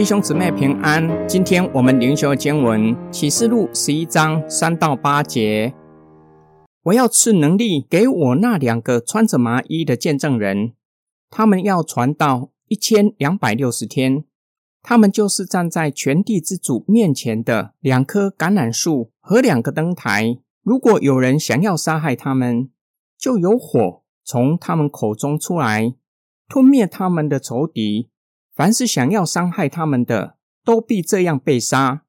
弟兄姊妹平安，今天我们灵修经文启示录十一章三到八节。我要赐能力给我那两个穿着麻衣的见证人，他们要传道一千两百六十天。他们就是站在全地之主面前的两棵橄榄树和两个灯台。如果有人想要杀害他们，就有火从他们口中出来，吞灭他们的仇敌。凡是想要伤害他们的，都必这样被杀。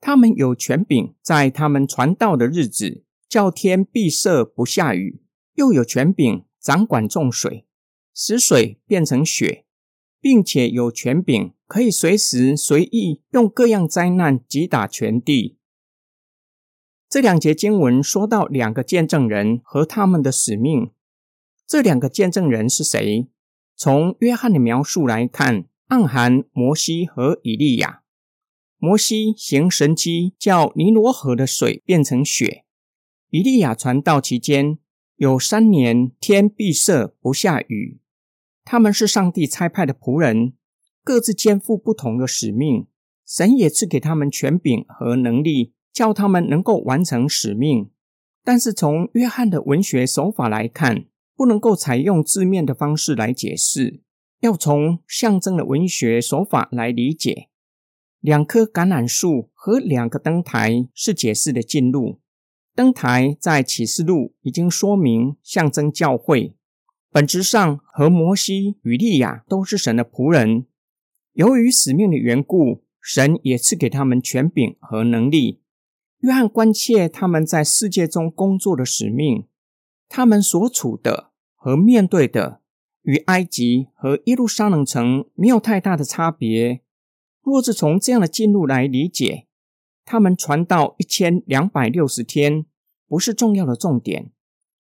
他们有权柄，在他们传道的日子，叫天闭塞不下雨；又有权柄掌管众水，使水变成雪，并且有权柄可以随时随意用各样灾难击打全地。这两节经文说到两个见证人和他们的使命。这两个见证人是谁？从约翰的描述来看。暗含摩西和以利亚。摩西行神迹，叫尼罗河的水变成血；以利亚传道期间，有三年天闭塞不下雨。他们是上帝差派的仆人，各自肩负不同的使命。神也赐给他们权柄和能力，叫他们能够完成使命。但是从约翰的文学手法来看，不能够采用字面的方式来解释。要从象征的文学手法来理解，两棵橄榄树和两个灯台是解释的进路。灯台在启示录已经说明象征教会，本质上和摩西与利亚都是神的仆人。由于使命的缘故，神也赐给他们权柄和能力。约翰关切他们在世界中工作的使命，他们所处的和面对的。与埃及和耶路撒冷城没有太大的差别。若是从这样的进路来理解，他们传道一千两百六十天不是重要的重点。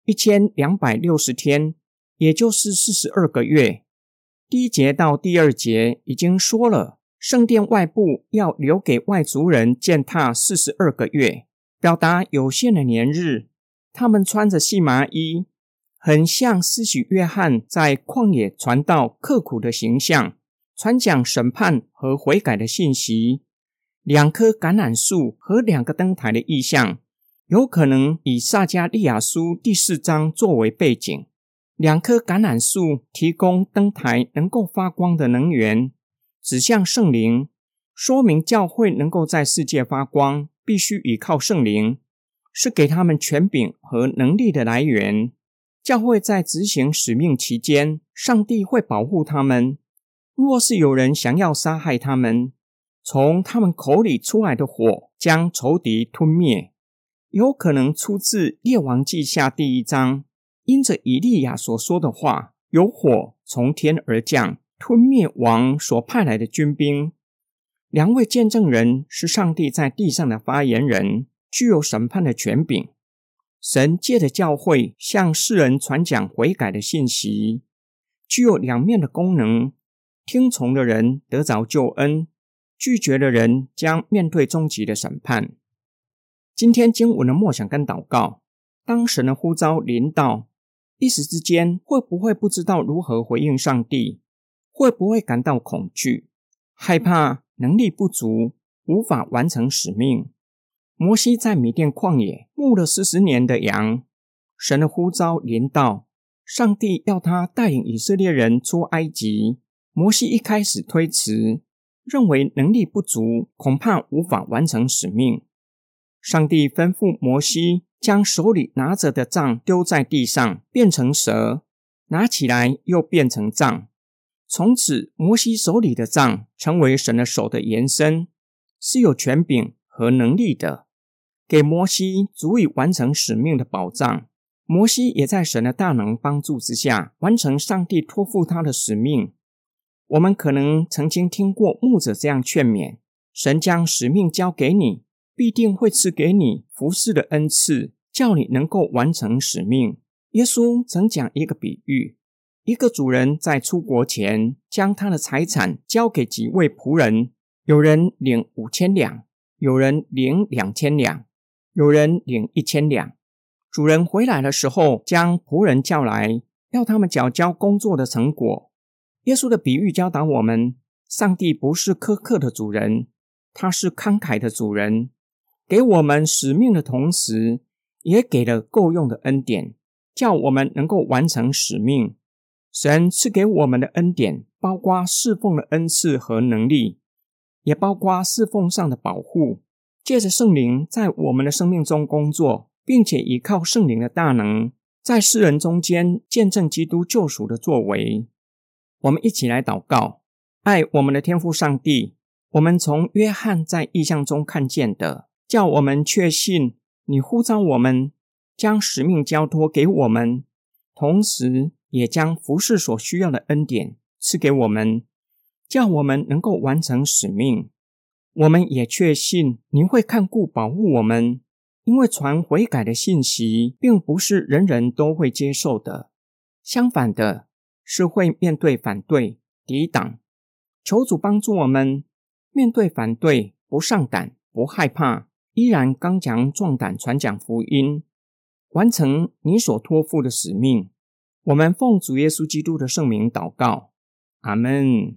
一千两百六十天，也就是四十二个月。第一节到第二节已经说了，圣殿外部要留给外族人践踏四十二个月，表达有限的年日。他们穿着细麻衣。很像施洗约翰在旷野传道刻苦的形象，传讲审判和悔改的信息。两棵橄榄树和两个灯台的意象，有可能以撒加利亚书第四章作为背景。两棵橄榄树提供灯台能够发光的能源，指向圣灵，说明教会能够在世界发光，必须依靠圣灵，是给他们权柄和能力的来源。教会在执行使命期间，上帝会保护他们。若是有人想要杀害他们，从他们口里出来的火将仇敌吞灭，有可能出自《列王记下》第一章。因着以利亚所说的话，有火从天而降，吞灭王所派来的军兵。两位见证人是上帝在地上的发言人，具有审判的权柄。神借着教会向世人传讲悔改的信息，具有两面的功能。听从的人得着救恩，拒绝的人将面对终极的审判。今天经文的默想跟祷告，当神的呼召临到，一时之间会不会不知道如何回应上帝？会不会感到恐惧、害怕、能力不足，无法完成使命？摩西在米甸旷野牧了四十年的羊，神的呼召临到，上帝要他带领以色列人出埃及。摩西一开始推辞，认为能力不足，恐怕无法完成使命。上帝吩咐摩西将手里拿着的杖丢在地上，变成蛇；拿起来又变成杖。从此，摩西手里的杖成为神的手的延伸，是有权柄和能力的。给摩西足以完成使命的保障。摩西也在神的大能帮助之下，完成上帝托付他的使命。我们可能曾经听过牧者这样劝勉：神将使命交给你，必定会赐给你服侍的恩赐，叫你能够完成使命。耶稣曾讲一个比喻：一个主人在出国前，将他的财产交给几位仆人，有人领五千两，有人领两千两。有人领一千两，主人回来的时候，将仆人叫来，要他们缴交工作的成果。耶稣的比喻教导我们，上帝不是苛刻的主人，他是慷慨的主人，给我们使命的同时，也给了够用的恩典，叫我们能够完成使命。神赐给我们的恩典，包括侍奉的恩赐和能力，也包括侍奉上的保护。借着圣灵在我们的生命中工作，并且依靠圣灵的大能，在世人中间见证基督救赎的作为。我们一起来祷告，爱我们的天父上帝。我们从约翰在异象中看见的，叫我们确信你呼召我们，将使命交托给我们，同时也将服侍所需要的恩典赐给我们，叫我们能够完成使命。我们也确信您会看顾保护我们，因为传悔改的信息并不是人人都会接受的，相反的是会面对反对、抵挡。求主帮助我们面对反对，不上胆、不害怕，依然刚强壮胆传讲福音，完成你所托付的使命。我们奉主耶稣基督的圣名祷告，阿门。